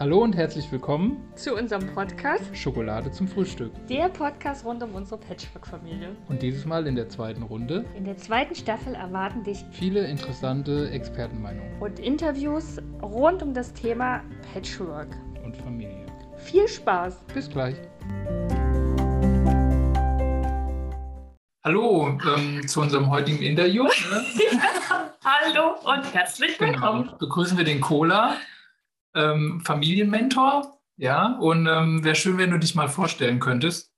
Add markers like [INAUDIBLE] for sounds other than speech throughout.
Hallo und herzlich willkommen zu unserem Podcast Schokolade zum Frühstück. Der Podcast rund um unsere Patchwork-Familie. Und dieses Mal in der zweiten Runde. In der zweiten Staffel erwarten dich viele interessante Expertenmeinungen und Interviews rund um das Thema Patchwork und Familie. Viel Spaß! Bis gleich! Hallo ähm, zu unserem heutigen Interview. Ne? [LAUGHS] Hallo und herzlich genau. willkommen. Genau. Begrüßen wir den Cola ähm, Familienmentor. Ja, und ähm, wäre schön, wenn du dich mal vorstellen könntest.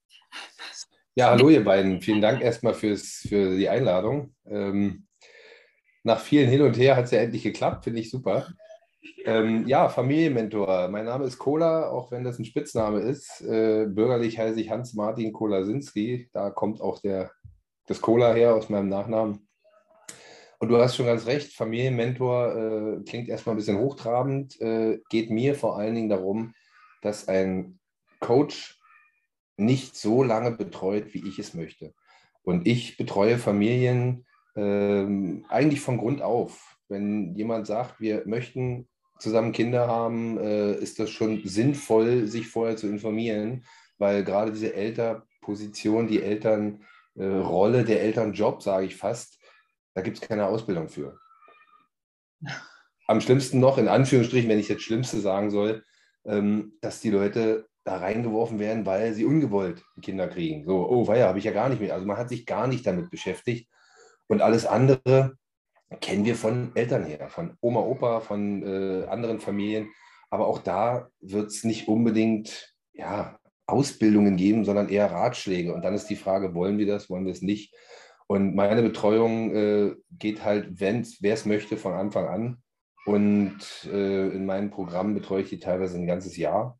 Ja, hallo ihr beiden. Vielen Dank erstmal fürs, für die Einladung. Ähm, nach vielen Hin und Her hat es ja endlich geklappt, finde ich super. Ähm, ja, Familienmentor. Mein Name ist Kola, auch wenn das ein Spitzname ist. Äh, bürgerlich heiße ich Hans-Martin Kolasinski. Da kommt auch der, das Cola her aus meinem Nachnamen. Und du hast schon ganz recht, Familienmentor äh, klingt erstmal ein bisschen hochtrabend, äh, geht mir vor allen Dingen darum, dass ein Coach nicht so lange betreut, wie ich es möchte. Und ich betreue Familien äh, eigentlich von Grund auf. Wenn jemand sagt, wir möchten zusammen Kinder haben, äh, ist das schon sinnvoll, sich vorher zu informieren, weil gerade diese Elternposition, die Elternrolle, der Elternjob, sage ich fast, da gibt es keine Ausbildung für. Am schlimmsten noch, in Anführungsstrichen, wenn ich jetzt Schlimmste sagen soll, ähm, dass die Leute da reingeworfen werden, weil sie ungewollt Kinder kriegen. So, oh, weia, habe ich ja gar nicht mehr. Also man hat sich gar nicht damit beschäftigt. Und alles andere kennen wir von Eltern her, von Oma, Opa, von äh, anderen Familien. Aber auch da wird es nicht unbedingt ja, Ausbildungen geben, sondern eher Ratschläge. Und dann ist die Frage, wollen wir das, wollen wir es nicht? Und meine Betreuung äh, geht halt, wer es möchte, von Anfang an. Und äh, in meinem Programm betreue ich die teilweise ein ganzes Jahr.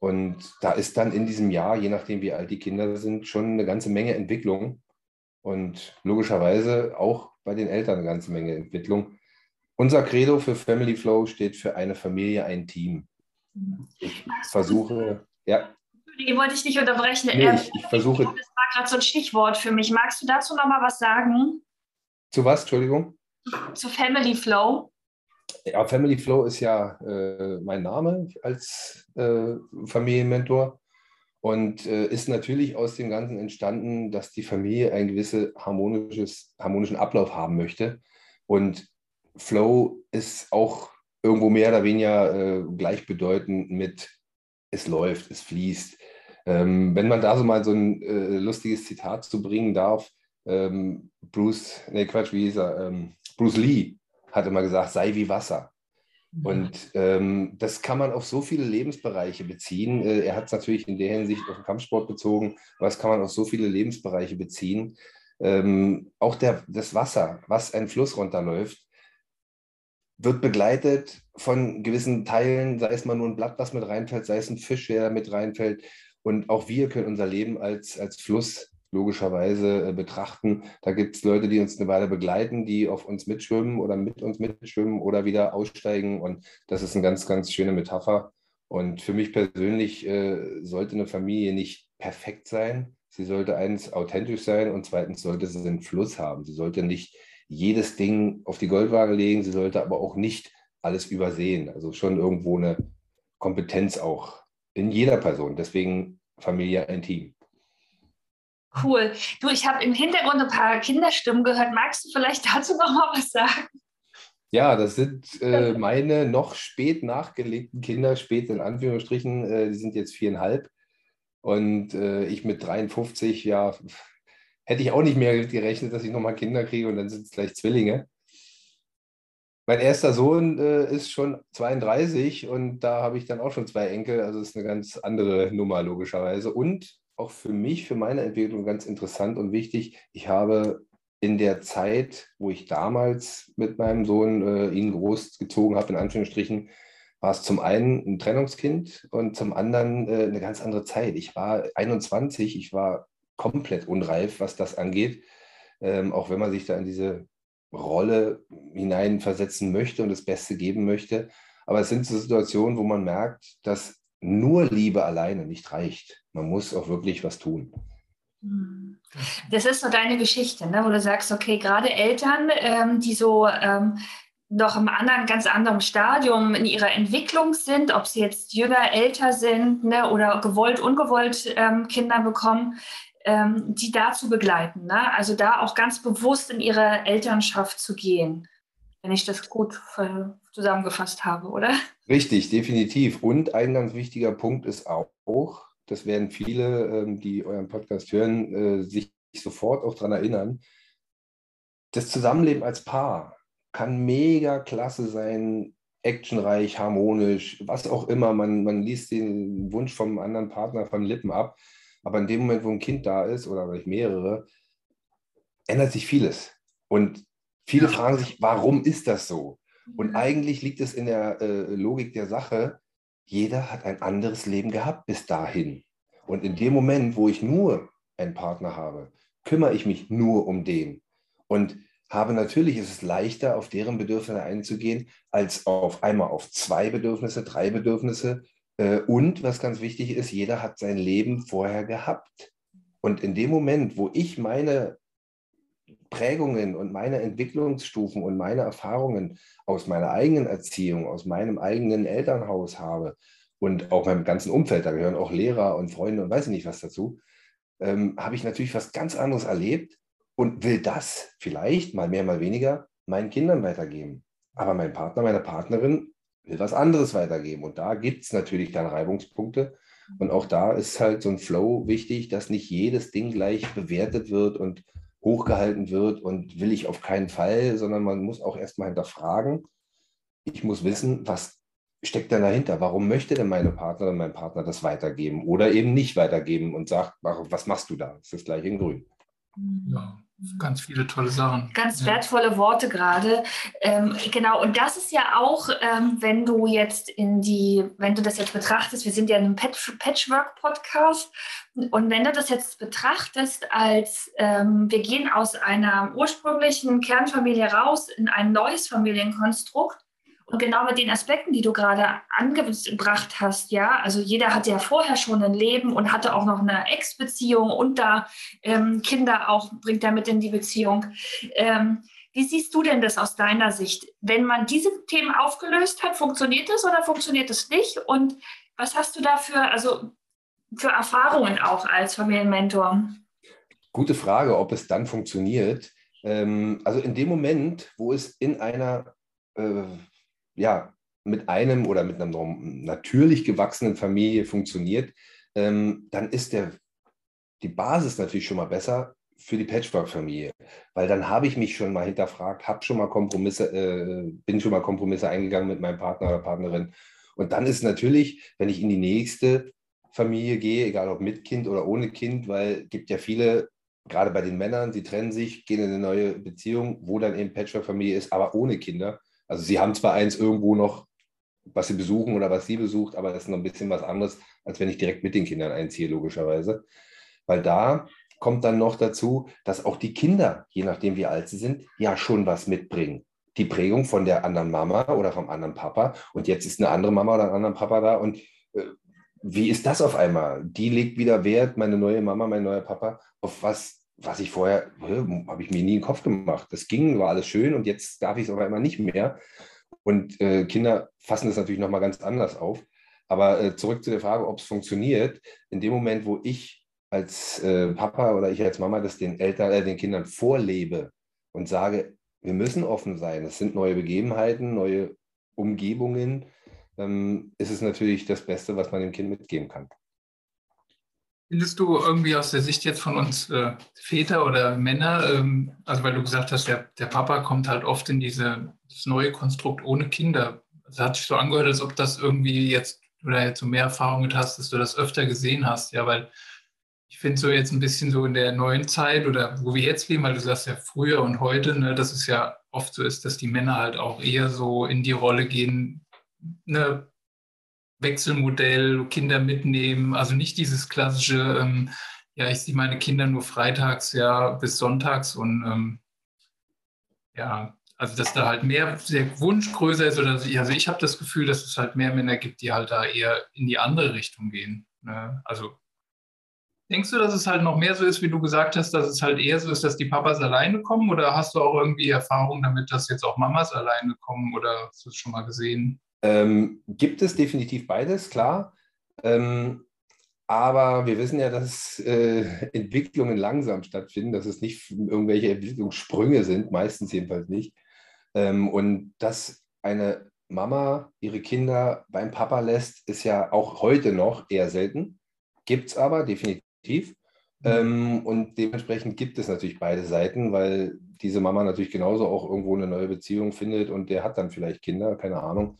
Und da ist dann in diesem Jahr, je nachdem wie alt die Kinder sind, schon eine ganze Menge Entwicklung. Und logischerweise auch bei den Eltern eine ganze Menge Entwicklung. Unser Credo für Family Flow steht für eine Familie, ein Team. Ich versuche, ja. Die wollte ich nicht unterbrechen. Nee, ich, ich versuche. Das war gerade so ein Stichwort für mich. Magst du dazu noch mal was sagen? Zu was, Entschuldigung? Zu Family Flow. Ja, Family Flow ist ja äh, mein Name als äh, Familienmentor und äh, ist natürlich aus dem Ganzen entstanden, dass die Familie einen gewissen harmonisches, harmonischen Ablauf haben möchte. Und Flow ist auch irgendwo mehr oder weniger äh, gleichbedeutend mit es läuft, es fließt. Ähm, wenn man da so mal so ein äh, lustiges Zitat zu bringen darf, ähm, Bruce, nee, Quatsch, wie hieß er? Ähm, Bruce Lee hat immer gesagt, sei wie Wasser. Und ähm, das kann man auf so viele Lebensbereiche beziehen. Äh, er hat es natürlich in der Hinsicht auf den Kampfsport bezogen, aber das kann man auf so viele Lebensbereiche beziehen. Ähm, auch der, das Wasser, was ein Fluss runterläuft, wird begleitet von gewissen Teilen, sei es mal nur ein Blatt, was mit reinfällt, sei es ein Fisch, der mit reinfällt. Und auch wir können unser Leben als, als Fluss logischerweise äh, betrachten. Da gibt es Leute, die uns eine Weile begleiten, die auf uns mitschwimmen oder mit uns mitschwimmen oder wieder aussteigen. Und das ist eine ganz, ganz schöne Metapher. Und für mich persönlich äh, sollte eine Familie nicht perfekt sein. Sie sollte eins authentisch sein und zweitens sollte sie einen Fluss haben. Sie sollte nicht jedes Ding auf die Goldwaage legen. Sie sollte aber auch nicht alles übersehen. Also schon irgendwo eine Kompetenz auch in jeder Person. Deswegen Familie ein Team. Cool. Du, ich habe im Hintergrund ein paar Kinderstimmen gehört. Magst du vielleicht dazu noch mal was sagen? Ja, das sind äh, meine noch spät nachgelegten Kinder, spät in Anführungsstrichen, äh, die sind jetzt viereinhalb. Und äh, ich mit 53, ja, hätte ich auch nicht mehr gerechnet, dass ich nochmal Kinder kriege und dann sind es gleich Zwillinge. Mein erster Sohn äh, ist schon 32 und da habe ich dann auch schon zwei Enkel. Also ist eine ganz andere Nummer logischerweise. Und auch für mich, für meine Entwicklung ganz interessant und wichtig. Ich habe in der Zeit, wo ich damals mit meinem Sohn äh, ihn großgezogen habe, in Anführungsstrichen, war es zum einen ein Trennungskind und zum anderen äh, eine ganz andere Zeit. Ich war 21, ich war komplett unreif, was das angeht. Ähm, auch wenn man sich da in diese Rolle hineinversetzen möchte und das Beste geben möchte. Aber es sind so Situationen, wo man merkt, dass nur Liebe alleine nicht reicht. Man muss auch wirklich was tun. Das ist so deine Geschichte, ne? wo du sagst, okay, gerade Eltern, ähm, die so ähm, noch im anderen, ganz anderen Stadium in ihrer Entwicklung sind, ob sie jetzt jünger, älter sind ne, oder gewollt, ungewollt ähm, Kinder bekommen, ähm, die da zu begleiten. Ne? Also da auch ganz bewusst in ihre Elternschaft zu gehen, wenn ich das gut zusammengefasst habe, oder? Richtig, definitiv. Und ein ganz wichtiger Punkt ist auch, das werden viele, ähm, die euren Podcast hören, äh, sich sofort auch daran erinnern, das Zusammenleben als Paar kann mega klasse sein, actionreich, harmonisch, was auch immer. Man, man liest den Wunsch vom anderen Partner von Lippen ab. Aber in dem Moment, wo ein Kind da ist oder vielleicht mehrere, ändert sich vieles. Und viele fragen sich, warum ist das so? Und mhm. eigentlich liegt es in der äh, Logik der Sache, jeder hat ein anderes Leben gehabt bis dahin. Und in dem Moment, wo ich nur einen Partner habe, kümmere ich mich nur um den. Und habe natürlich, ist es leichter, auf deren Bedürfnisse einzugehen, als auf einmal auf zwei Bedürfnisse, drei Bedürfnisse. Äh, und was ganz wichtig ist, jeder hat sein Leben vorher gehabt. Und in dem Moment, wo ich meine Prägungen und meine Entwicklungsstufen und meine Erfahrungen aus meiner eigenen Erziehung, aus meinem eigenen Elternhaus habe und auch meinem ganzen Umfeld, da gehören auch Lehrer und Freunde und weiß ich nicht was dazu, ähm, habe ich natürlich was ganz anderes erlebt und will das vielleicht mal mehr, mal weniger meinen Kindern weitergeben. Aber mein Partner, meine Partnerin will was anderes weitergeben. Und da gibt es natürlich dann Reibungspunkte. Und auch da ist halt so ein Flow wichtig, dass nicht jedes Ding gleich bewertet wird und hochgehalten wird und will ich auf keinen Fall, sondern man muss auch erstmal hinterfragen. Ich muss wissen, was steckt denn dahinter? Warum möchte denn meine Partnerin, mein Partner das weitergeben oder eben nicht weitergeben und sagt, was machst du da? Das ist gleich in grün. Ja, ganz viele tolle Sachen. Ganz wertvolle Worte gerade. Ähm, genau, und das ist ja auch, ähm, wenn du jetzt in die, wenn du das jetzt betrachtest, wir sind ja in einem Patch Patchwork-Podcast, und wenn du das jetzt betrachtest als, ähm, wir gehen aus einer ursprünglichen Kernfamilie raus in ein neues Familienkonstrukt, und genau mit den Aspekten, die du gerade angebracht hast, ja, also jeder hatte ja vorher schon ein Leben und hatte auch noch eine Ex-Beziehung und da ähm, Kinder auch bringt er mit in die Beziehung. Ähm, wie siehst du denn das aus deiner Sicht? Wenn man diese Themen aufgelöst hat, funktioniert das oder funktioniert es nicht? Und was hast du da für, also für Erfahrungen auch als Familienmentor? Gute Frage, ob es dann funktioniert. Ähm, also in dem Moment, wo es in einer äh, ja, mit einem oder mit einer natürlich gewachsenen Familie funktioniert, ähm, dann ist der, die Basis natürlich schon mal besser für die Patchwork-Familie, weil dann habe ich mich schon mal hinterfragt, habe schon mal Kompromisse, äh, bin schon mal Kompromisse eingegangen mit meinem Partner oder Partnerin. Und dann ist natürlich, wenn ich in die nächste Familie gehe, egal ob mit Kind oder ohne Kind, weil es gibt ja viele, gerade bei den Männern, die trennen sich, gehen in eine neue Beziehung, wo dann eben Patchwork-Familie ist, aber ohne Kinder. Also sie haben zwar eins irgendwo noch, was sie besuchen oder was sie besucht, aber das ist noch ein bisschen was anderes, als wenn ich direkt mit den Kindern einziehe, logischerweise. Weil da kommt dann noch dazu, dass auch die Kinder, je nachdem wie alt sie sind, ja schon was mitbringen. Die Prägung von der anderen Mama oder vom anderen Papa. Und jetzt ist eine andere Mama oder ein anderer Papa da. Und äh, wie ist das auf einmal? Die legt wieder Wert, meine neue Mama, mein neuer Papa, auf was was ich vorher, habe ich mir nie in den Kopf gemacht. Das ging, war alles schön und jetzt darf ich es auf einmal nicht mehr. Und äh, Kinder fassen das natürlich nochmal ganz anders auf. Aber äh, zurück zu der Frage, ob es funktioniert. In dem Moment, wo ich als äh, Papa oder ich als Mama das den Eltern, äh, den Kindern vorlebe und sage, wir müssen offen sein, es sind neue Begebenheiten, neue Umgebungen, ähm, ist es natürlich das Beste, was man dem Kind mitgeben kann. Findest du irgendwie aus der Sicht jetzt von uns äh, Väter oder Männer, ähm, also weil du gesagt hast, der, der Papa kommt halt oft in diese, das neue Konstrukt ohne Kinder. Das hat sich so angehört, als ob das irgendwie jetzt, oder jetzt so mehr Erfahrung mit hast, dass du das öfter gesehen hast, ja, weil ich finde so jetzt ein bisschen so in der neuen Zeit oder wo wir jetzt leben, weil du sagst ja früher und heute, ne, dass es ja oft so ist, dass die Männer halt auch eher so in die Rolle gehen, ne, Wechselmodell, Kinder mitnehmen, also nicht dieses klassische, ähm, ja, ich sehe meine Kinder nur freitags, ja, bis sonntags und ähm, ja, also dass da halt mehr der Wunsch größer ist oder also ich habe das Gefühl, dass es halt mehr Männer gibt, die halt da eher in die andere Richtung gehen. Ne? Also Denkst du, dass es halt noch mehr so ist, wie du gesagt hast, dass es halt eher so ist, dass die Papas alleine kommen? Oder hast du auch irgendwie Erfahrung damit, dass jetzt auch Mamas alleine kommen? Oder hast du es schon mal gesehen? Ähm, gibt es definitiv beides, klar. Ähm, aber wir wissen ja, dass äh, Entwicklungen langsam stattfinden, dass es nicht irgendwelche Entwicklungssprünge sind, meistens jedenfalls nicht. Ähm, und dass eine Mama ihre Kinder beim Papa lässt, ist ja auch heute noch eher selten. Gibt es aber definitiv. Mhm. Ähm, und dementsprechend gibt es natürlich beide Seiten, weil diese Mama natürlich genauso auch irgendwo eine neue Beziehung findet und der hat dann vielleicht Kinder, keine Ahnung.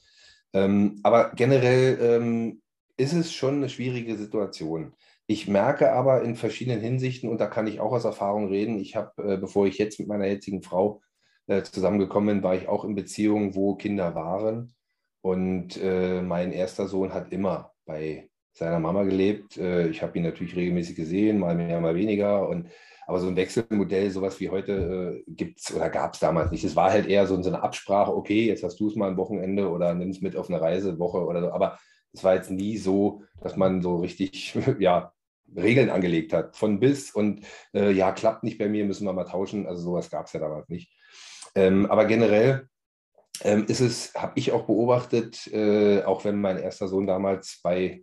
Ähm, aber generell ähm, ist es schon eine schwierige Situation. Ich merke aber in verschiedenen Hinsichten, und da kann ich auch aus Erfahrung reden, ich habe, äh, bevor ich jetzt mit meiner jetzigen Frau äh, zusammengekommen bin, war ich auch in Beziehungen, wo Kinder waren. Und äh, mein erster Sohn hat immer bei seiner Mama gelebt. Äh, ich habe ihn natürlich regelmäßig gesehen, mal mehr, mal weniger. Und, aber so ein Wechselmodell, sowas wie heute, äh, gibt es oder gab es damals nicht. Es war halt eher so, eine Absprache, okay, jetzt hast du es mal ein Wochenende oder nimm es mit auf eine Reisewoche oder so. Aber es war jetzt nie so, dass man so richtig, [LAUGHS] ja, Regeln angelegt hat, von bis und äh, ja, klappt nicht bei mir, müssen wir mal tauschen. Also sowas gab es ja damals nicht. Ähm, aber generell ähm, ist es, habe ich auch beobachtet, äh, auch wenn mein erster Sohn damals bei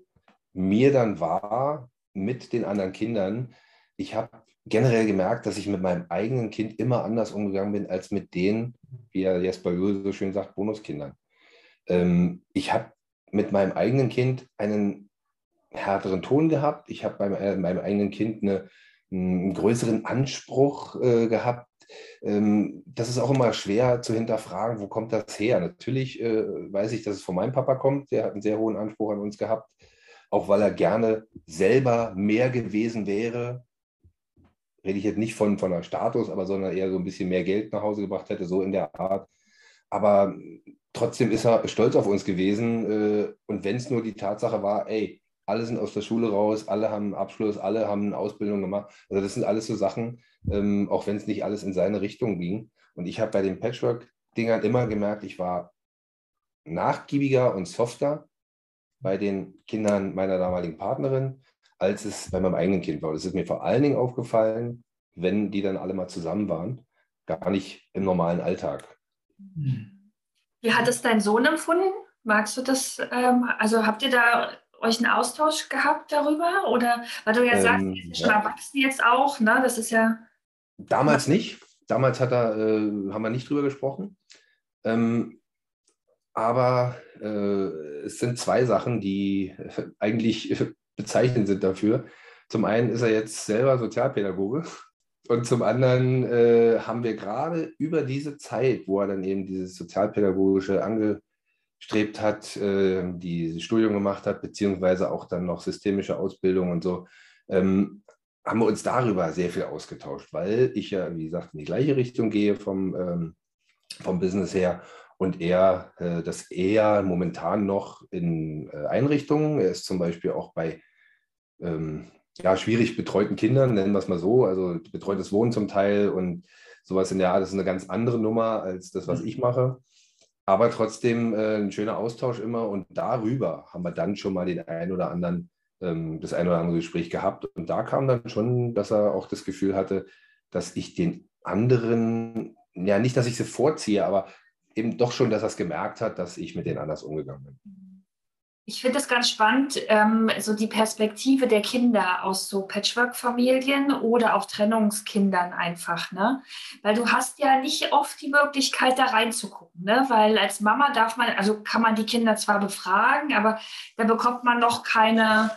mir dann war mit den anderen Kindern, ich habe generell gemerkt, dass ich mit meinem eigenen Kind immer anders umgegangen bin als mit den, wie er Jesper Juhl so schön sagt, Bonuskindern. Ähm, ich habe mit meinem eigenen Kind einen härteren Ton gehabt. Ich habe bei äh, meinem eigenen Kind eine, einen größeren Anspruch äh, gehabt. Ähm, das ist auch immer schwer zu hinterfragen, wo kommt das her? Natürlich äh, weiß ich, dass es von meinem Papa kommt. Der hat einen sehr hohen Anspruch an uns gehabt auch weil er gerne selber mehr gewesen wäre. Rede ich jetzt nicht von, von einem Status, aber sondern eher so ein bisschen mehr Geld nach Hause gebracht hätte, so in der Art. Aber trotzdem ist er stolz auf uns gewesen. Äh, und wenn es nur die Tatsache war, ey, alle sind aus der Schule raus, alle haben einen Abschluss, alle haben eine Ausbildung gemacht. Also das sind alles so Sachen, ähm, auch wenn es nicht alles in seine Richtung ging. Und ich habe bei den Patchwork-Dingern immer gemerkt, ich war nachgiebiger und softer bei den Kindern meiner damaligen Partnerin, als es bei meinem eigenen Kind war. Das ist mir vor allen Dingen aufgefallen, wenn die dann alle mal zusammen waren, gar nicht im normalen Alltag. Wie hat es dein Sohn empfunden? Magst du das? Ähm, also habt ihr da euch einen Austausch gehabt darüber? Oder weil du ja ähm, sagst, ihr ist ja schon erwachsen jetzt auch, ne? Das ist ja. Damals nicht. Damals hat er, äh, haben wir nicht drüber gesprochen. Ähm, aber äh, es sind zwei Sachen, die eigentlich bezeichnend sind dafür. Zum einen ist er jetzt selber Sozialpädagoge und zum anderen äh, haben wir gerade über diese Zeit, wo er dann eben dieses Sozialpädagogische angestrebt hat, äh, dieses Studium gemacht hat, beziehungsweise auch dann noch systemische Ausbildung und so, ähm, haben wir uns darüber sehr viel ausgetauscht, weil ich ja, wie gesagt, in die gleiche Richtung gehe vom, ähm, vom Business her und er äh, das eher momentan noch in äh, Einrichtungen. Er ist zum Beispiel auch bei ähm, ja, schwierig betreuten Kindern, nennen wir es mal so, also betreutes Wohnen zum Teil und sowas in der Art. Das ist eine ganz andere Nummer als das, was mhm. ich mache. Aber trotzdem äh, ein schöner Austausch immer und darüber haben wir dann schon mal den ein oder anderen, ähm, das ein oder andere Gespräch gehabt. Und da kam dann schon, dass er auch das Gefühl hatte, dass ich den anderen, ja nicht, dass ich sie vorziehe, aber eben doch schon, dass er es gemerkt hat, dass ich mit denen anders umgegangen bin. Ich finde es ganz spannend, ähm, so die Perspektive der Kinder aus so Patchwork-Familien oder auch Trennungskindern einfach, ne? Weil du hast ja nicht oft die Möglichkeit, da reinzugucken, ne? Weil als Mama darf man, also kann man die Kinder zwar befragen, aber da bekommt man noch keine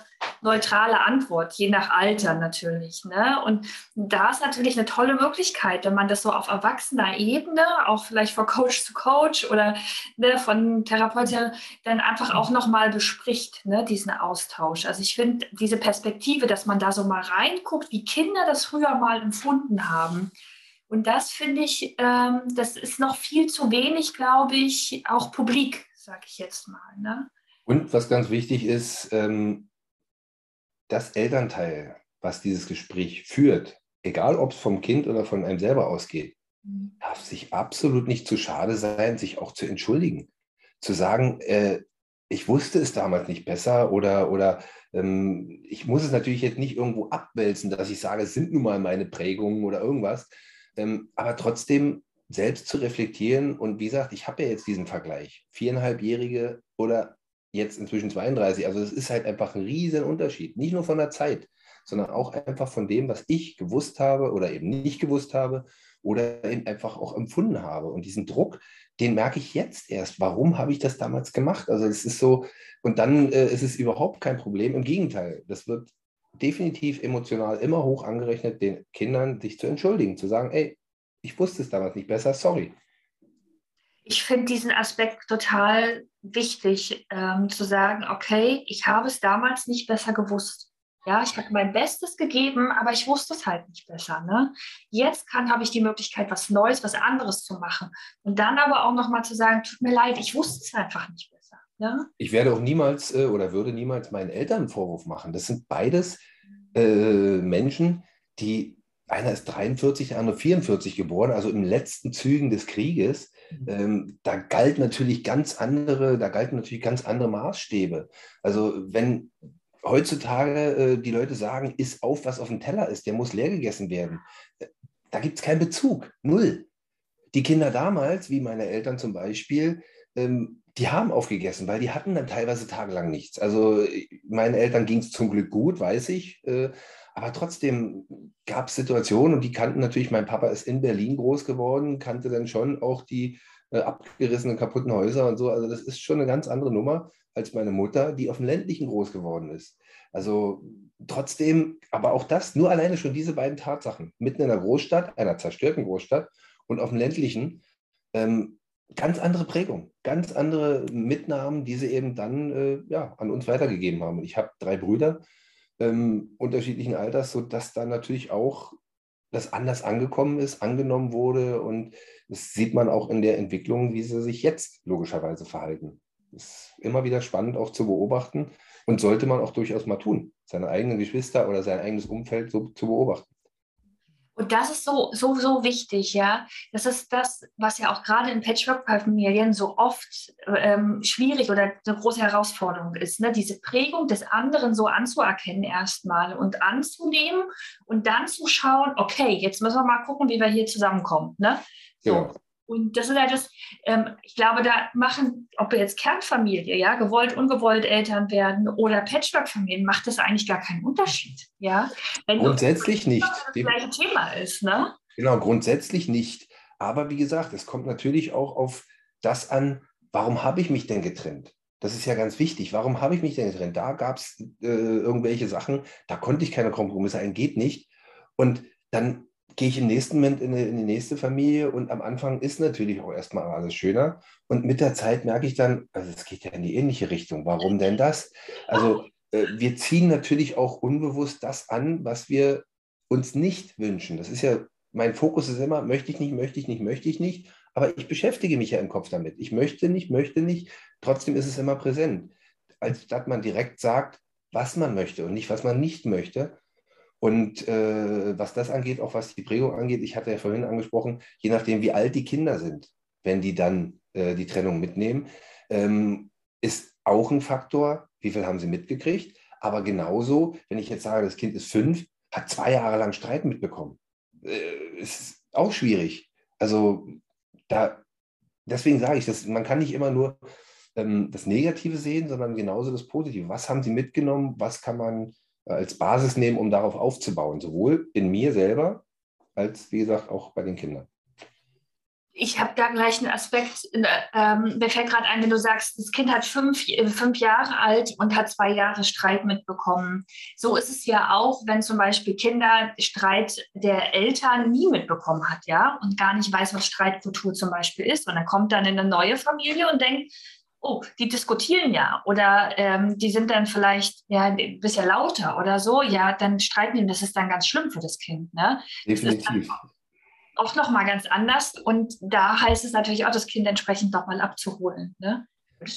neutrale Antwort, je nach Alter natürlich. Ne? Und da ist natürlich eine tolle Möglichkeit, wenn man das so auf erwachsener Ebene, auch vielleicht von Coach zu Coach oder ne, von Therapeuten, dann einfach auch nochmal bespricht, ne, diesen Austausch. Also ich finde diese Perspektive, dass man da so mal reinguckt, wie Kinder das früher mal empfunden haben. Und das finde ich, ähm, das ist noch viel zu wenig, glaube ich, auch publik, sage ich jetzt mal. Ne? Und was ganz wichtig ist, ähm, das Elternteil, was dieses Gespräch führt, egal ob es vom Kind oder von einem selber ausgeht, mhm. darf sich absolut nicht zu schade sein, sich auch zu entschuldigen. Zu sagen, äh, ich wusste es damals nicht besser oder, oder ähm, ich muss es natürlich jetzt nicht irgendwo abwälzen, dass ich sage, es sind nun mal meine Prägungen oder irgendwas. Ähm, aber trotzdem selbst zu reflektieren und wie gesagt, ich habe ja jetzt diesen Vergleich. Viereinhalbjährige oder jetzt inzwischen 32. Also es ist halt einfach ein riesen Unterschied. Nicht nur von der Zeit, sondern auch einfach von dem, was ich gewusst habe oder eben nicht gewusst habe oder eben einfach auch empfunden habe. Und diesen Druck, den merke ich jetzt erst. Warum habe ich das damals gemacht? Also es ist so, und dann äh, ist es überhaupt kein Problem. Im Gegenteil, das wird definitiv emotional immer hoch angerechnet, den Kindern sich zu entschuldigen, zu sagen, ey, ich wusste es damals nicht besser, sorry. Ich finde diesen Aspekt total wichtig, ähm, zu sagen, okay, ich habe es damals nicht besser gewusst. Ja, ich habe mein Bestes gegeben, aber ich wusste es halt nicht besser. Ne? Jetzt habe ich die Möglichkeit, was Neues, was anderes zu machen. Und dann aber auch nochmal zu sagen, tut mir leid, ich wusste es einfach nicht besser. Ne? Ich werde auch niemals äh, oder würde niemals meinen Eltern einen Vorwurf machen. Das sind beides äh, Menschen, die, einer ist 43, der andere 44 geboren, also im letzten Zügen des Krieges. Mhm. Ähm, da galt natürlich ganz andere, da galten natürlich ganz andere Maßstäbe. Also wenn heutzutage äh, die Leute sagen, isst auf, was auf dem Teller ist, der muss leer gegessen werden. Da gibt es keinen Bezug, null. Die Kinder damals, wie meine Eltern zum Beispiel, ähm, die haben aufgegessen, weil die hatten dann teilweise tagelang nichts. Also meinen Eltern ging es zum Glück gut, weiß ich. Äh, aber trotzdem gab es Situationen und die kannten natürlich, mein Papa ist in Berlin groß geworden, kannte dann schon auch die äh, abgerissenen, kaputten Häuser und so. Also das ist schon eine ganz andere Nummer als meine Mutter, die auf dem ländlichen groß geworden ist. Also trotzdem, aber auch das, nur alleine schon diese beiden Tatsachen, mitten in einer Großstadt, einer zerstörten Großstadt und auf dem ländlichen, ähm, ganz andere Prägung, ganz andere Mitnahmen, die sie eben dann äh, ja, an uns weitergegeben haben. ich habe drei Brüder ähm, unterschiedlichen Alters, sodass da natürlich auch das anders angekommen ist, angenommen wurde und das sieht man auch in der Entwicklung, wie sie sich jetzt logischerweise verhalten. Das ist immer wieder spannend auch zu beobachten und sollte man auch durchaus mal tun, seine eigenen Geschwister oder sein eigenes Umfeld so zu beobachten. Und das ist so, so, so wichtig, ja. Das ist das, was ja auch gerade in Patchwork-Familien so oft ähm, schwierig oder eine große Herausforderung ist, ne? diese Prägung des anderen so anzuerkennen erstmal und anzunehmen und dann zu schauen, okay, jetzt müssen wir mal gucken, wie wir hier zusammenkommen. Ne? So. Genau. Und das ist ja das, ähm, ich glaube, da machen, ob wir jetzt Kernfamilie, ja, gewollt, ungewollt Eltern werden oder Patchwork-Familien, macht das eigentlich gar keinen Unterschied, ja. Wenn grundsätzlich nicht. Das gleiche Thema ist, ne? Genau, grundsätzlich nicht. Aber wie gesagt, es kommt natürlich auch auf das an, warum habe ich mich denn getrennt? Das ist ja ganz wichtig. Warum habe ich mich denn getrennt? Da gab es äh, irgendwelche Sachen, da konnte ich keine Kompromisse ein, geht nicht. Und dann gehe ich im nächsten Moment in, in die nächste Familie und am Anfang ist natürlich auch erstmal alles schöner. Und mit der Zeit merke ich dann, also es geht ja in die ähnliche Richtung. Warum denn das? Also äh, wir ziehen natürlich auch unbewusst das an, was wir uns nicht wünschen. Das ist ja, mein Fokus ist immer, möchte ich nicht, möchte ich nicht, möchte ich nicht. Aber ich beschäftige mich ja im Kopf damit. Ich möchte nicht, möchte nicht. Trotzdem ist es immer präsent. Als statt man direkt sagt, was man möchte und nicht, was man nicht möchte, und äh, was das angeht, auch was die Prägung angeht, ich hatte ja vorhin angesprochen, je nachdem, wie alt die Kinder sind, wenn die dann äh, die Trennung mitnehmen, ähm, ist auch ein Faktor, wie viel haben sie mitgekriegt. Aber genauso, wenn ich jetzt sage, das Kind ist fünf, hat zwei Jahre lang Streit mitbekommen, äh, ist auch schwierig. Also da, deswegen sage ich, das, man kann nicht immer nur ähm, das Negative sehen, sondern genauso das Positive. Was haben sie mitgenommen? Was kann man als Basis nehmen, um darauf aufzubauen, sowohl in mir selber als, wie gesagt, auch bei den Kindern. Ich habe da gleich einen Aspekt, ähm, mir fällt gerade ein, wenn du sagst, das Kind hat fünf, äh, fünf Jahre alt und hat zwei Jahre Streit mitbekommen. So ist es ja auch, wenn zum Beispiel Kinder Streit der Eltern nie mitbekommen hat, ja, und gar nicht weiß, was Streitkultur zum Beispiel ist. Und dann kommt dann in eine neue Familie und denkt, oh, die diskutieren ja oder ähm, die sind dann vielleicht ja, ein bisschen lauter oder so, ja, dann streiten die, das ist dann ganz schlimm für das Kind. Ne? Definitiv. auch nochmal ganz anders und da heißt es natürlich auch, das Kind entsprechend nochmal abzuholen. Ne?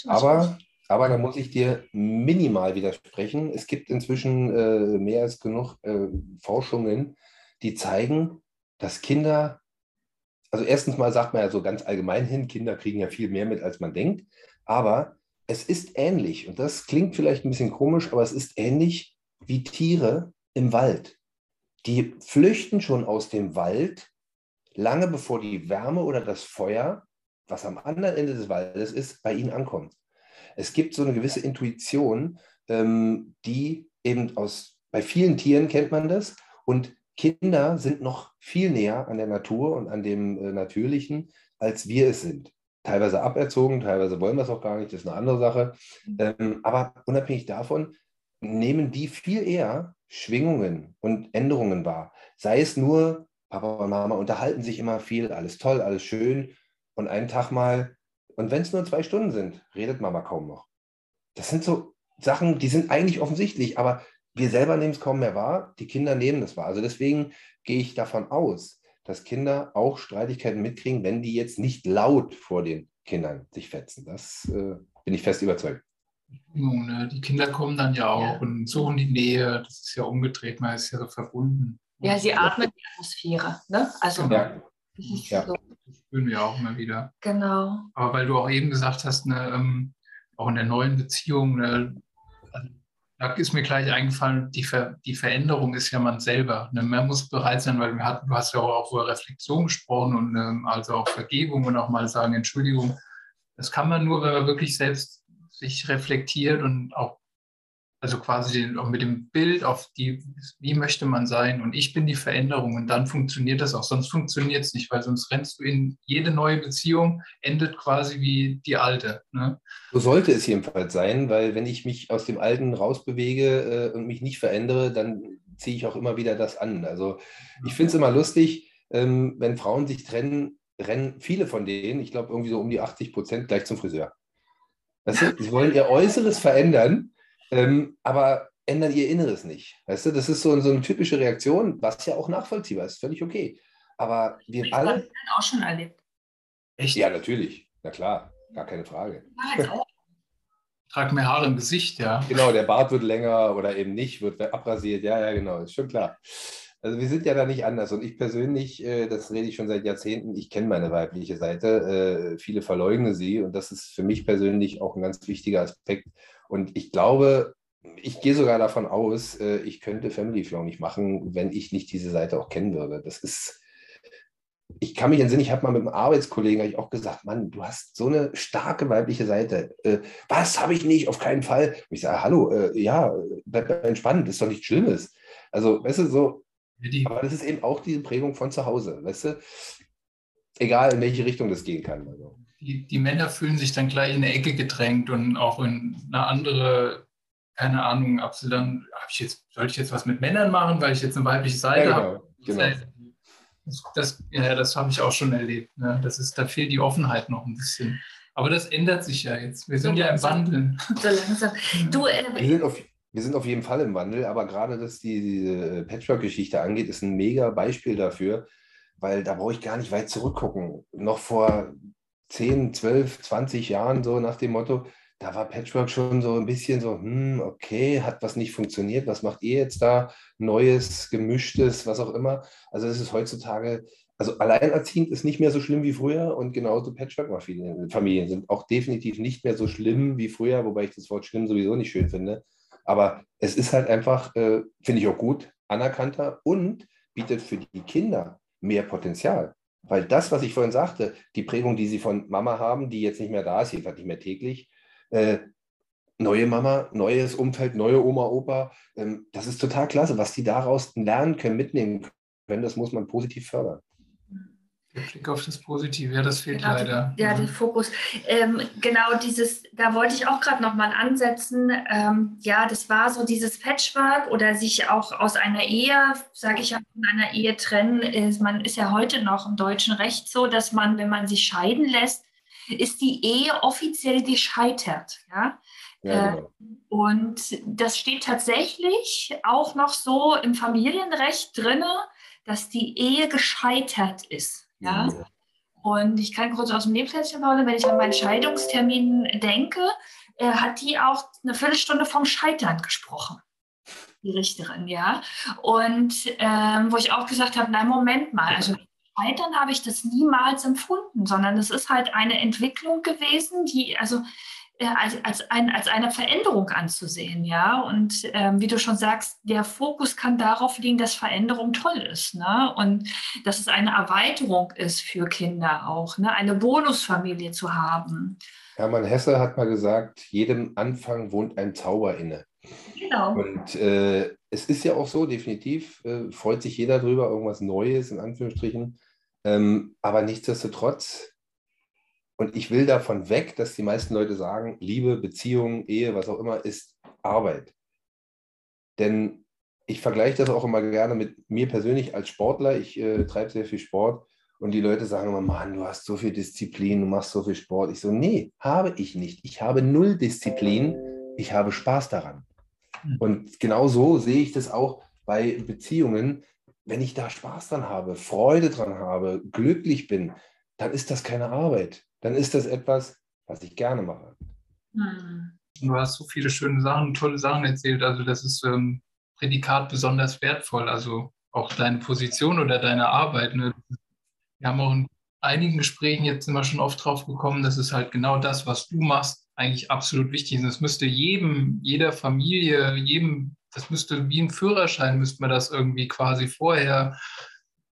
Aber, aber da muss ich dir minimal widersprechen. Es gibt inzwischen äh, mehr als genug äh, Forschungen, die zeigen, dass Kinder also erstens mal sagt man ja so ganz allgemein hin, Kinder kriegen ja viel mehr mit, als man denkt. Aber es ist ähnlich, und das klingt vielleicht ein bisschen komisch, aber es ist ähnlich wie Tiere im Wald. Die flüchten schon aus dem Wald, lange bevor die Wärme oder das Feuer, was am anderen Ende des Waldes ist, bei ihnen ankommt. Es gibt so eine gewisse Intuition, ähm, die eben aus, bei vielen Tieren kennt man das, und Kinder sind noch viel näher an der Natur und an dem äh, Natürlichen, als wir es sind teilweise aberzogen, teilweise wollen wir es auch gar nicht, das ist eine andere Sache. Mhm. Ähm, aber unabhängig davon nehmen die viel eher Schwingungen und Änderungen wahr. Sei es nur, Papa und Mama unterhalten sich immer viel, alles toll, alles schön. Und einen Tag mal, und wenn es nur zwei Stunden sind, redet Mama kaum noch. Das sind so Sachen, die sind eigentlich offensichtlich, aber wir selber nehmen es kaum mehr wahr, die Kinder nehmen das wahr. Also deswegen gehe ich davon aus, dass Kinder auch Streitigkeiten mitkriegen, wenn die jetzt nicht laut vor den Kindern sich fetzen. Das äh, bin ich fest überzeugt. Ne? Die Kinder kommen dann ja auch ja. und suchen die Nähe. Das ist ja umgedreht, man ist ja so verbunden. Ja, sie atmen die Atmosphäre. Ne? Also, ja. ja. So. Das spüren wir auch immer wieder. Genau. Aber weil du auch eben gesagt hast, ne, ähm, auch in der neuen Beziehung, ne, ist mir gleich eingefallen, die, Ver die Veränderung ist ja man selber. Ne? Man muss bereit sein, weil hatten, du hast ja auch über Reflexion gesprochen und ähm, also auch Vergebung und auch mal sagen, Entschuldigung. Das kann man nur, wenn man wirklich selbst sich reflektiert und auch also quasi auch mit dem Bild auf die, wie möchte man sein und ich bin die Veränderung und dann funktioniert das auch. Sonst funktioniert es nicht, weil sonst rennst du in jede neue Beziehung, endet quasi wie die alte. Ne? So sollte es jedenfalls sein, weil wenn ich mich aus dem Alten rausbewege äh, und mich nicht verändere, dann ziehe ich auch immer wieder das an. Also ich finde es immer lustig, ähm, wenn Frauen sich trennen, rennen viele von denen, ich glaube irgendwie so um die 80 Prozent, gleich zum Friseur. Sie wollen ihr Äußeres verändern ähm, aber ändern ihr Inneres nicht. Weißt du, das ist so, so eine typische Reaktion, was ja auch nachvollziehbar ist, völlig okay. Aber wir ich alle. habe auch schon erlebt. Echt? Ja, natürlich. Na klar, gar keine Frage. Trag mehr Haare im Gesicht, ja. Genau, der Bart wird länger oder eben nicht, wird abrasiert. Ja, ja, genau, ist schon klar. Also wir sind ja da nicht anders. Und ich persönlich, äh, das rede ich schon seit Jahrzehnten, ich kenne meine weibliche Seite. Äh, viele verleugnen sie und das ist für mich persönlich auch ein ganz wichtiger Aspekt. Und ich glaube, ich gehe sogar davon aus, äh, ich könnte Family Flow nicht machen, wenn ich nicht diese Seite auch kennen würde. Das ist, ich kann mich entsinnen, ich habe mal mit einem Arbeitskollegen ich auch gesagt, Mann, du hast so eine starke weibliche Seite. Äh, was habe ich nicht? Auf keinen Fall. Und ich sage, hallo, äh, ja, bleib entspannt, ist doch nichts Schlimmes. Also, weißt du, so, aber das ist eben auch diese Prägung von zu Hause, weißt du? Egal in welche Richtung das gehen kann. Also. Die, die Männer fühlen sich dann gleich in eine Ecke gedrängt und auch in eine andere, keine Ahnung, ob sie dann, ich jetzt, soll ich jetzt was mit Männern machen, weil ich jetzt eine weibliche Seite ja, genau, habe? Genau. Das, das, ja, das habe ich auch schon erlebt. Ne? Das ist, da fehlt die Offenheit noch ein bisschen. Aber das ändert sich ja jetzt. Wir sind so ja im Wandel. So langsam. Du, äh, wir, sind auf, wir sind auf jeden Fall im Wandel, aber gerade was die, diese Patchwork-Geschichte angeht, ist ein mega Beispiel dafür, weil da brauche ich gar nicht weit zurückgucken. Noch vor 10, 12, 20 Jahren so nach dem Motto, da war Patchwork schon so ein bisschen so, hm, okay, hat was nicht funktioniert, was macht ihr jetzt da? Neues, gemischtes, was auch immer. Also das ist heutzutage, also alleinerziehend ist nicht mehr so schlimm wie früher und genauso Patchwork-Familien sind auch definitiv nicht mehr so schlimm wie früher, wobei ich das Wort schlimm sowieso nicht schön finde. Aber es ist halt einfach, äh, finde ich auch gut, anerkannter und bietet für die Kinder mehr Potenzial. Weil das, was ich vorhin sagte, die Prägung, die sie von Mama haben, die jetzt nicht mehr da ist, jedenfalls nicht mehr täglich, äh, neue Mama, neues Umfeld, neue Oma, Opa, ähm, das ist total klasse. Was die daraus lernen können, mitnehmen können, das muss man positiv fördern. Der Blick auf das Positive, ja, das fehlt genau, leider. ja, der Fokus. Ähm, genau dieses, da wollte ich auch gerade nochmal ansetzen. Ähm, ja, das war so dieses Patchwork oder sich auch aus einer Ehe, sage ich ja, von einer Ehe trennen. Ist, man ist ja heute noch im deutschen Recht so, dass man, wenn man sich scheiden lässt, ist die Ehe offiziell gescheitert. Ja? Ja, äh, genau. Und das steht tatsächlich auch noch so im Familienrecht drin, dass die Ehe gescheitert ist. Ja? Und ich kann kurz aus dem Nebenskästchen plaudern, wenn ich an meinen Scheidungstermin denke, äh, hat die auch eine Viertelstunde vom Scheitern gesprochen, die Richterin, ja. Und ähm, wo ich auch gesagt habe, nein, Moment mal, also Scheitern habe ich das niemals empfunden, sondern es ist halt eine Entwicklung gewesen, die, also als, als, ein, als eine Veränderung anzusehen, ja. Und ähm, wie du schon sagst, der Fokus kann darauf liegen, dass Veränderung toll ist, ne? Und dass es eine Erweiterung ist für Kinder auch, ne? Eine Bonusfamilie zu haben. Hermann Hesse hat mal gesagt, jedem Anfang wohnt ein Zauber inne. Genau. Und äh, es ist ja auch so, definitiv, äh, freut sich jeder drüber, irgendwas Neues in Anführungsstrichen. Ähm, aber nichtsdestotrotz, und ich will davon weg, dass die meisten Leute sagen, Liebe, Beziehung, Ehe, was auch immer, ist Arbeit. Denn ich vergleiche das auch immer gerne mit mir persönlich als Sportler. Ich äh, treibe sehr viel Sport und die Leute sagen immer, Mann, du hast so viel Disziplin, du machst so viel Sport. Ich so, nee, habe ich nicht. Ich habe null Disziplin, ich habe Spaß daran. Hm. Und genau so sehe ich das auch bei Beziehungen. Wenn ich da Spaß dran habe, Freude dran habe, glücklich bin, dann ist das keine Arbeit. Dann ist das etwas, was ich gerne mache. Hm. Du hast so viele schöne Sachen, tolle Sachen erzählt. Also das ist ähm, Prädikat besonders wertvoll. Also auch deine Position oder deine Arbeit. Ne? wir haben auch in einigen Gesprächen jetzt immer schon oft drauf gekommen, dass es halt genau das, was du machst, eigentlich absolut wichtig ist. Es müsste jedem, jeder Familie, jedem, das müsste wie ein Führerschein, müsste man das irgendwie quasi vorher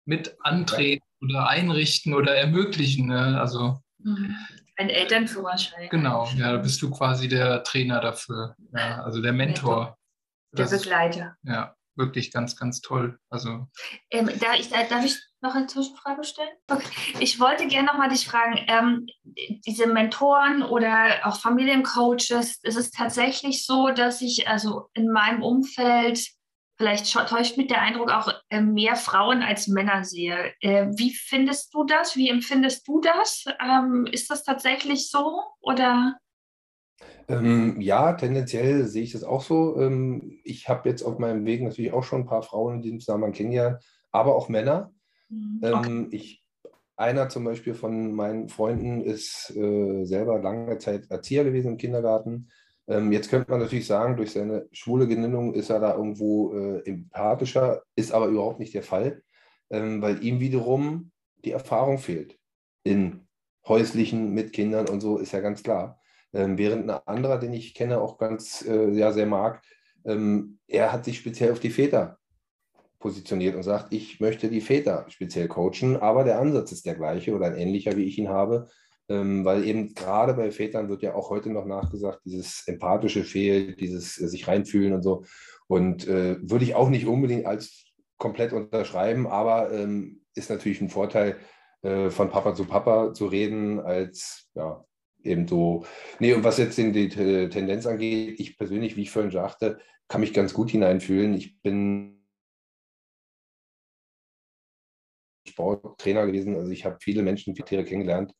mit antreten ja. oder einrichten oder ermöglichen. Ne? Also. Ein Elternführerschein. Genau, ja, da bist du quasi der Trainer dafür, ja, also der Mentor. Der Begleiter. ja, wirklich ganz, ganz toll. Also ähm, da ich, darf ich noch eine Zwischenfrage stellen? Okay. Ich wollte gerne noch mal dich fragen, ähm, diese Mentoren oder auch Familiencoaches, ist es tatsächlich so, dass ich also in meinem Umfeld, vielleicht täuscht mit der Eindruck auch äh, mehr Frauen als Männer sehe. Äh, wie findest du das? Wie empfindest du das? Ähm, ist das tatsächlich so oder? Ähm, ja, tendenziell sehe ich das auch so. Ähm, ich habe jetzt auf meinem Weg natürlich auch schon ein paar Frauen in diesem Zusammenhang kennengelernt, aber auch Männer. Mhm. Okay. Ähm, ich, einer zum Beispiel von meinen Freunden ist äh, selber lange Zeit Erzieher gewesen im Kindergarten. Ähm, jetzt könnte man natürlich sagen, durch seine schwule Geninnung ist er da irgendwo äh, empathischer, ist aber überhaupt nicht der Fall, ähm, weil ihm wiederum die Erfahrung fehlt in häuslichen mit Kindern und so, ist ja ganz klar. Ähm, während ein anderer, den ich kenne, auch ganz äh, ja, sehr mag, ähm, er hat sich speziell auf die Väter positioniert und sagt, ich möchte die Väter speziell coachen, aber der Ansatz ist der gleiche oder ein ähnlicher, wie ich ihn habe, ähm, weil eben gerade bei Vätern wird ja auch heute noch nachgesagt, dieses Empathische fehlt, dieses äh, sich reinfühlen und so. Und äh, würde ich auch nicht unbedingt als komplett unterschreiben, aber ähm, ist natürlich ein Vorteil, äh, von Papa zu Papa zu reden, als ja, eben so. Nee, und was jetzt die, die Tendenz angeht, ich persönlich, wie ich vorhin sagte, kann mich ganz gut hineinfühlen. Ich bin Sporttrainer gewesen. Also ich habe viele Menschen, viele Tiere kennengelernt.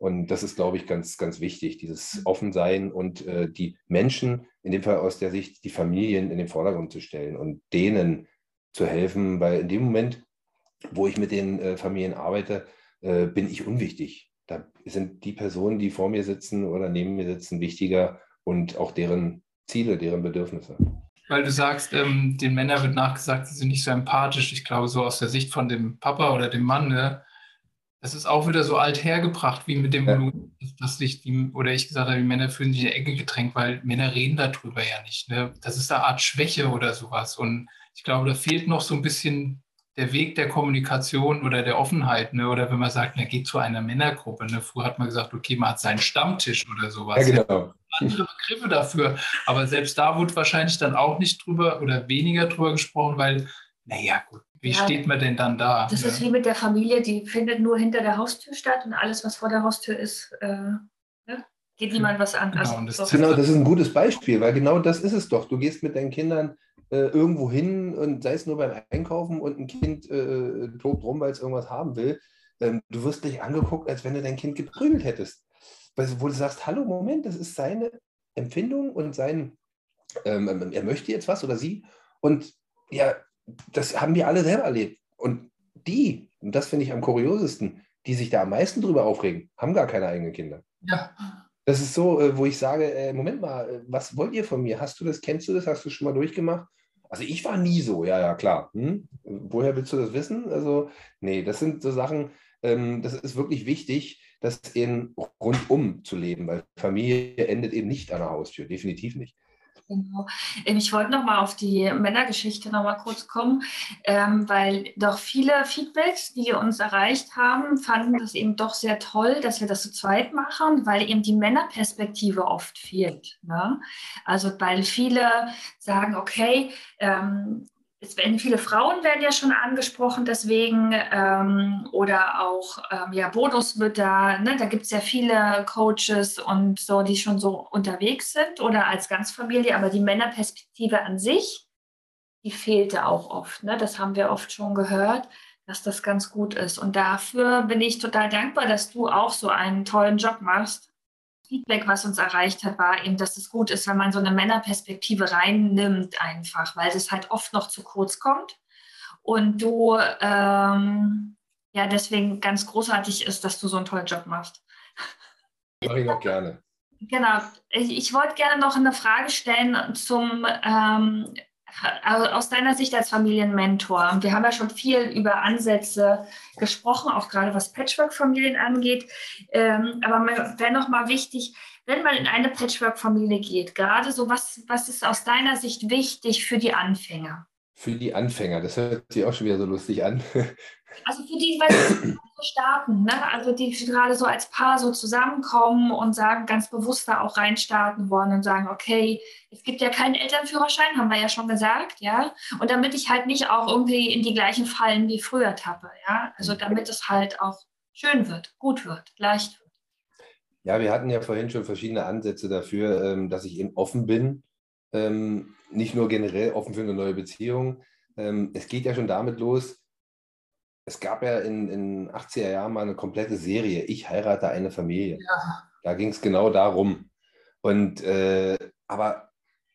Und das ist, glaube ich, ganz, ganz wichtig, dieses mhm. Offensein und äh, die Menschen, in dem Fall aus der Sicht, die Familien in den Vordergrund zu stellen und denen zu helfen, weil in dem Moment, wo ich mit den äh, Familien arbeite, äh, bin ich unwichtig. Da sind die Personen, die vor mir sitzen oder neben mir sitzen, wichtiger und auch deren Ziele, deren Bedürfnisse weil du sagst, ähm, den Männern wird nachgesagt, sie sind nicht so empathisch. Ich glaube, so aus der Sicht von dem Papa oder dem Mann, ne, das ist auch wieder so alt hergebracht, wie mit dem ja. Volumen, dass sich die, oder ich gesagt habe, die Männer fühlen sich in die Ecke gedrängt, weil Männer reden darüber ja nicht. Ne? Das ist eine Art Schwäche oder sowas. Und ich glaube, da fehlt noch so ein bisschen der Weg der Kommunikation oder der Offenheit, ne? oder wenn man sagt, man geht zu einer Männergruppe. Ne? Früher hat man gesagt, okay, man hat seinen Stammtisch oder sowas. Ja, genau. Andere Begriffe dafür. Aber selbst da wurde wahrscheinlich dann auch nicht drüber oder weniger drüber gesprochen, weil, naja, gut, wie ja, steht man denn dann da? Das ne? ist wie mit der Familie, die findet nur hinter der Haustür statt und alles, was vor der Haustür ist, äh, ne? geht niemand was an. Genau, also, das, genau, das ist ein gutes Beispiel, weil genau das ist es doch. Du gehst mit deinen Kindern äh, irgendwo hin und sei es nur beim Einkaufen und ein Kind äh, tobt rum, weil es irgendwas haben will. Ähm, du wirst dich angeguckt, als wenn du dein Kind geprügelt hättest. Weil, wo du sagst, hallo, Moment, das ist seine Empfindung und sein, ähm, ähm, er möchte jetzt was oder sie. Und ja, das haben wir alle selber erlebt. Und die, und das finde ich am kuriosesten, die sich da am meisten drüber aufregen, haben gar keine eigenen Kinder. Ja. Das ist so, äh, wo ich sage, äh, Moment mal, äh, was wollt ihr von mir? Hast du das, kennst du das, hast du schon mal durchgemacht? Also ich war nie so, ja, ja, klar. Hm? Woher willst du das wissen? Also, nee, das sind so Sachen, ähm, das ist wirklich wichtig, das eben rundum zu leben, weil Familie endet eben nicht an der Haustür, definitiv nicht. Genau. Ähm, ich wollte noch mal auf die Männergeschichte noch mal kurz kommen, ähm, weil doch viele Feedbacks, die uns erreicht haben, fanden das eben doch sehr toll, dass wir das zu zweit machen, weil eben die Männerperspektive oft fehlt. Ne? Also weil viele sagen, okay, ähm, es werden viele Frauen werden ja schon angesprochen, deswegen ähm, oder auch ähm, ja Bonusmütter. Ne? Da gibt es ja viele Coaches und so, die schon so unterwegs sind oder als Ganzfamilie. Aber die Männerperspektive an sich, die fehlte auch oft. Ne? Das haben wir oft schon gehört, dass das ganz gut ist. Und dafür bin ich total dankbar, dass du auch so einen tollen Job machst Feedback, was uns erreicht hat, war eben, dass es gut ist, wenn man so eine Männerperspektive reinnimmt, einfach, weil das halt oft noch zu kurz kommt. Und du, ähm, ja, deswegen ganz großartig ist, dass du so einen tollen Job machst. Mache ich auch gerne. Genau. Ich, ich wollte gerne noch eine Frage stellen zum ähm, aus deiner Sicht als Familienmentor, wir haben ja schon viel über Ansätze gesprochen, auch gerade was Patchwork-Familien angeht. Ähm, aber mir wäre noch mal wichtig, wenn man in eine Patchwork-Familie geht, gerade so, was, was ist aus deiner Sicht wichtig für die Anfänger? Für die Anfänger, das hört sich auch schon wieder so lustig an. [LAUGHS] Also für die, weil sie so starten, ne? also die gerade so als Paar so zusammenkommen und sagen, ganz bewusst da auch reinstarten wollen und sagen, okay, es gibt ja keinen Elternführerschein, haben wir ja schon gesagt, ja. Und damit ich halt nicht auch irgendwie in die gleichen Fallen wie früher tappe, ja. Also damit es halt auch schön wird, gut wird, leicht wird. Ja, wir hatten ja vorhin schon verschiedene Ansätze dafür, ähm, dass ich eben offen bin, ähm, nicht nur generell offen für eine neue Beziehung. Ähm, es geht ja schon damit los, es gab ja in den 80er Jahren mal eine komplette Serie, Ich heirate eine Familie. Ja. Da ging es genau darum. Und äh, aber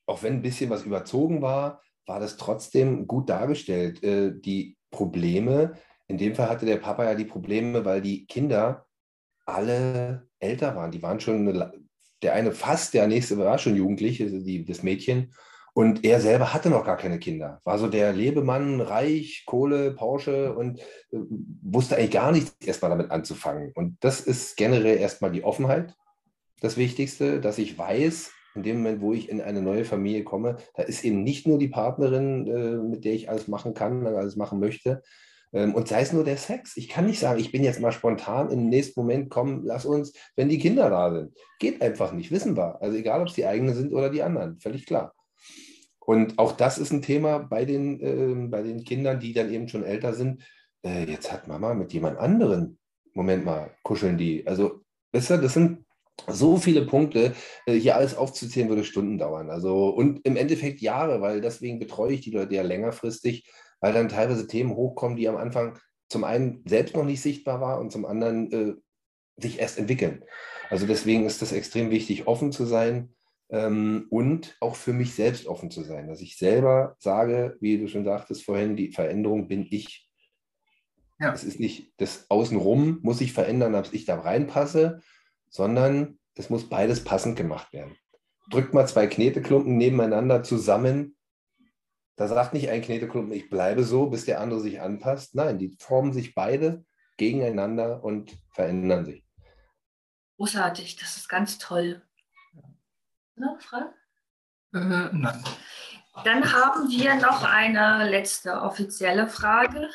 auch wenn ein bisschen was überzogen war, war das trotzdem gut dargestellt. Äh, die Probleme, in dem Fall hatte der Papa ja die Probleme, weil die Kinder alle älter waren. Die waren schon, eine, der eine fast, der nächste war schon jugendlich, also die, das Mädchen. Und er selber hatte noch gar keine Kinder. War so der Lebemann, reich, Kohle, Porsche und äh, wusste eigentlich gar nichts erstmal damit anzufangen. Und das ist generell erstmal die Offenheit, das Wichtigste, dass ich weiß, in dem Moment, wo ich in eine neue Familie komme, da ist eben nicht nur die Partnerin, äh, mit der ich alles machen kann, alles machen möchte. Ähm, und sei es nur der Sex. Ich kann nicht sagen, ich bin jetzt mal spontan im nächsten Moment, komm, lass uns, wenn die Kinder da sind. Geht einfach nicht, wissen wir. Also egal, ob es die eigenen sind oder die anderen, völlig klar. Und auch das ist ein Thema bei den, äh, bei den Kindern, die dann eben schon älter sind. Äh, jetzt hat Mama mit jemand anderen, Moment mal, kuscheln die. Also, weißt du, das sind so viele Punkte. Äh, hier alles aufzuzählen würde Stunden dauern. Also, und im Endeffekt Jahre, weil deswegen betreue ich die Leute ja längerfristig, weil dann teilweise Themen hochkommen, die am Anfang zum einen selbst noch nicht sichtbar waren und zum anderen äh, sich erst entwickeln. Also deswegen ist es extrem wichtig, offen zu sein, ähm, und auch für mich selbst offen zu sein, dass ich selber sage, wie du schon sagtest vorhin, die Veränderung bin ich. Ja. Es ist nicht das Außenrum muss ich verändern, dass ich da reinpasse, sondern es muss beides passend gemacht werden. Drückt mal zwei Kneteklumpen nebeneinander zusammen. Da sagt nicht ein Kneteklumpen, ich bleibe so, bis der andere sich anpasst. Nein, die formen sich beide gegeneinander und verändern sich. Großartig, das ist ganz toll. Ne, Frank? Äh, nein. Dann haben wir noch eine letzte offizielle Frage.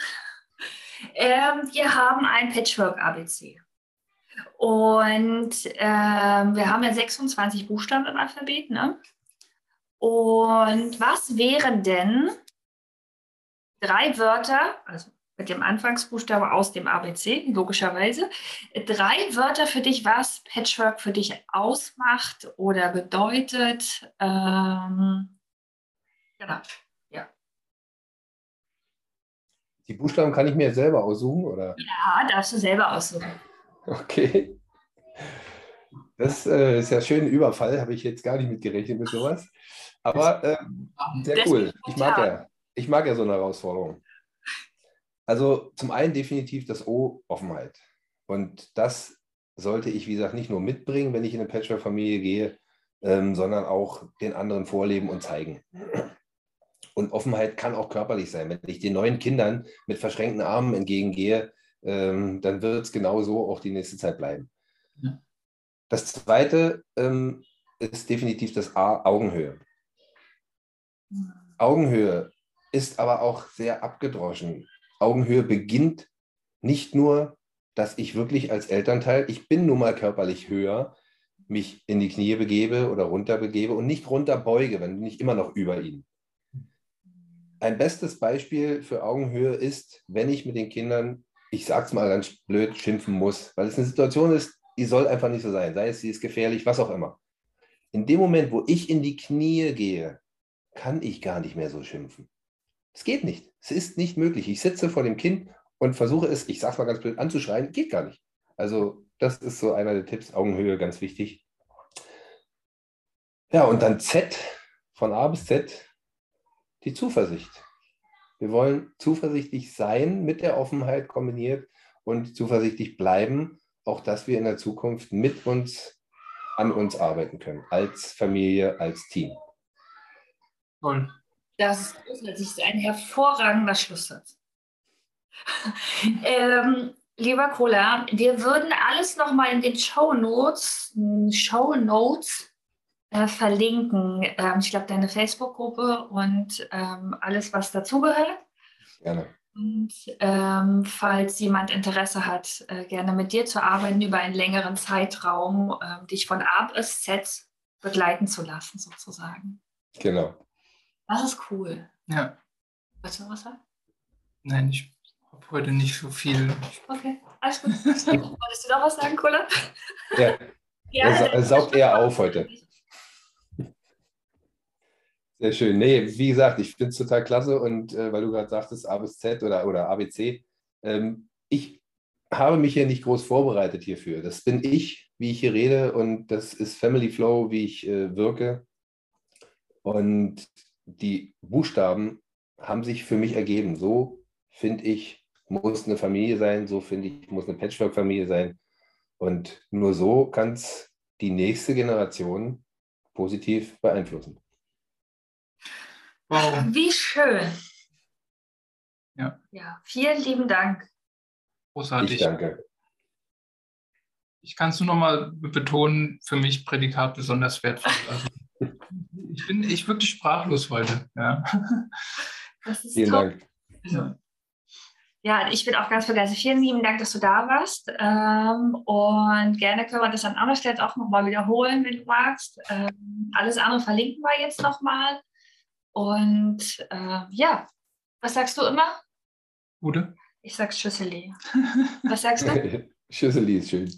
Ähm, wir haben ein Patchwork-ABC. Und ähm, wir haben ja 26 Buchstaben im Alphabet. Ne? Und was wären denn drei Wörter, also mit dem Anfangsbuchstabe aus dem ABC, logischerweise. Drei Wörter für dich, was Patchwork für dich ausmacht oder bedeutet. Ähm, genau, ja. Die Buchstaben kann ich mir selber aussuchen, oder? Ja, darfst du selber aussuchen. Okay. Das äh, ist ja schön Überfall, habe ich jetzt gar nicht mitgerechnet mit sowas. Aber äh, sehr cool. Ich mag ja, ich mag ja so eine Herausforderung. Also zum einen definitiv das O, Offenheit. Und das sollte ich, wie gesagt, nicht nur mitbringen, wenn ich in eine Patchwork-Familie gehe, ähm, sondern auch den anderen vorleben und zeigen. Und Offenheit kann auch körperlich sein. Wenn ich den neuen Kindern mit verschränkten Armen entgegengehe, ähm, dann wird es genau so auch die nächste Zeit bleiben. Ja. Das zweite ähm, ist definitiv das A, Augenhöhe. Mhm. Augenhöhe ist aber auch sehr abgedroschen. Augenhöhe beginnt nicht nur, dass ich wirklich als Elternteil, ich bin nun mal körperlich höher, mich in die Knie begebe oder runter begebe und nicht runterbeuge, wenn nicht immer noch über ihn. Ein bestes Beispiel für Augenhöhe ist, wenn ich mit den Kindern, ich sag's mal ganz blöd, schimpfen muss, weil es eine Situation ist, die soll einfach nicht so sein, sei es, sie ist gefährlich, was auch immer. In dem Moment, wo ich in die Knie gehe, kann ich gar nicht mehr so schimpfen. Es geht nicht. Es ist nicht möglich. Ich sitze vor dem Kind und versuche es, ich sage es mal ganz blöd, anzuschreien. Geht gar nicht. Also das ist so einer der Tipps. Augenhöhe, ganz wichtig. Ja, und dann Z, von A bis Z, die Zuversicht. Wir wollen zuversichtlich sein, mit der Offenheit kombiniert und zuversichtlich bleiben, auch dass wir in der Zukunft mit uns, an uns arbeiten können, als Familie, als Team. Toll. Das ist ein hervorragender Schlusssatz. [LAUGHS] ähm, lieber Cola, wir würden alles nochmal in den Show Notes, Show Notes äh, verlinken. Ähm, ich glaube, deine Facebook-Gruppe und ähm, alles, was dazugehört. Gerne. Und ähm, falls jemand Interesse hat, äh, gerne mit dir zu arbeiten über einen längeren Zeitraum, äh, dich von A bis Z begleiten zu lassen, sozusagen. Genau. Das ist cool. Ja. Willst du noch was sagen? Nein, ich habe heute nicht so viel. Okay, alles gut. Wolltest du noch was sagen, Cola? Ja. [LAUGHS] ja er, er saugt eher auf heute. Sehr schön. Nee, wie gesagt, ich finde es total klasse und äh, weil du gerade sagtest, A bis Z oder, oder ABC, ähm, ich habe mich hier nicht groß vorbereitet hierfür. Das bin ich, wie ich hier rede und das ist Family Flow, wie ich äh, wirke. Und die Buchstaben haben sich für mich ergeben. So finde ich, muss eine Familie sein, so finde ich, muss eine Patchwork-Familie sein. Und nur so kann es die nächste Generation positiv beeinflussen. Wow. Wie schön. Ja. ja. Vielen lieben Dank. Großartig. Ich danke. Ich kann es nur noch mal betonen, für mich Prädikat besonders wertvoll. Also ich bin ich wirklich sprachlos heute. Ja. [LAUGHS] Vielen top. Dank. Ja. ja. ich bin auch ganz begeistert. Vielen lieben Dank, dass du da warst. Ähm, und gerne können wir das an anderer Stelle auch nochmal wiederholen, wenn du magst. Ähm, alles andere verlinken wir jetzt nochmal. Und äh, ja, was sagst du immer? Gute. Ich sag Schüsseli. Was sagst du? [LAUGHS] Schüsseli ist schön.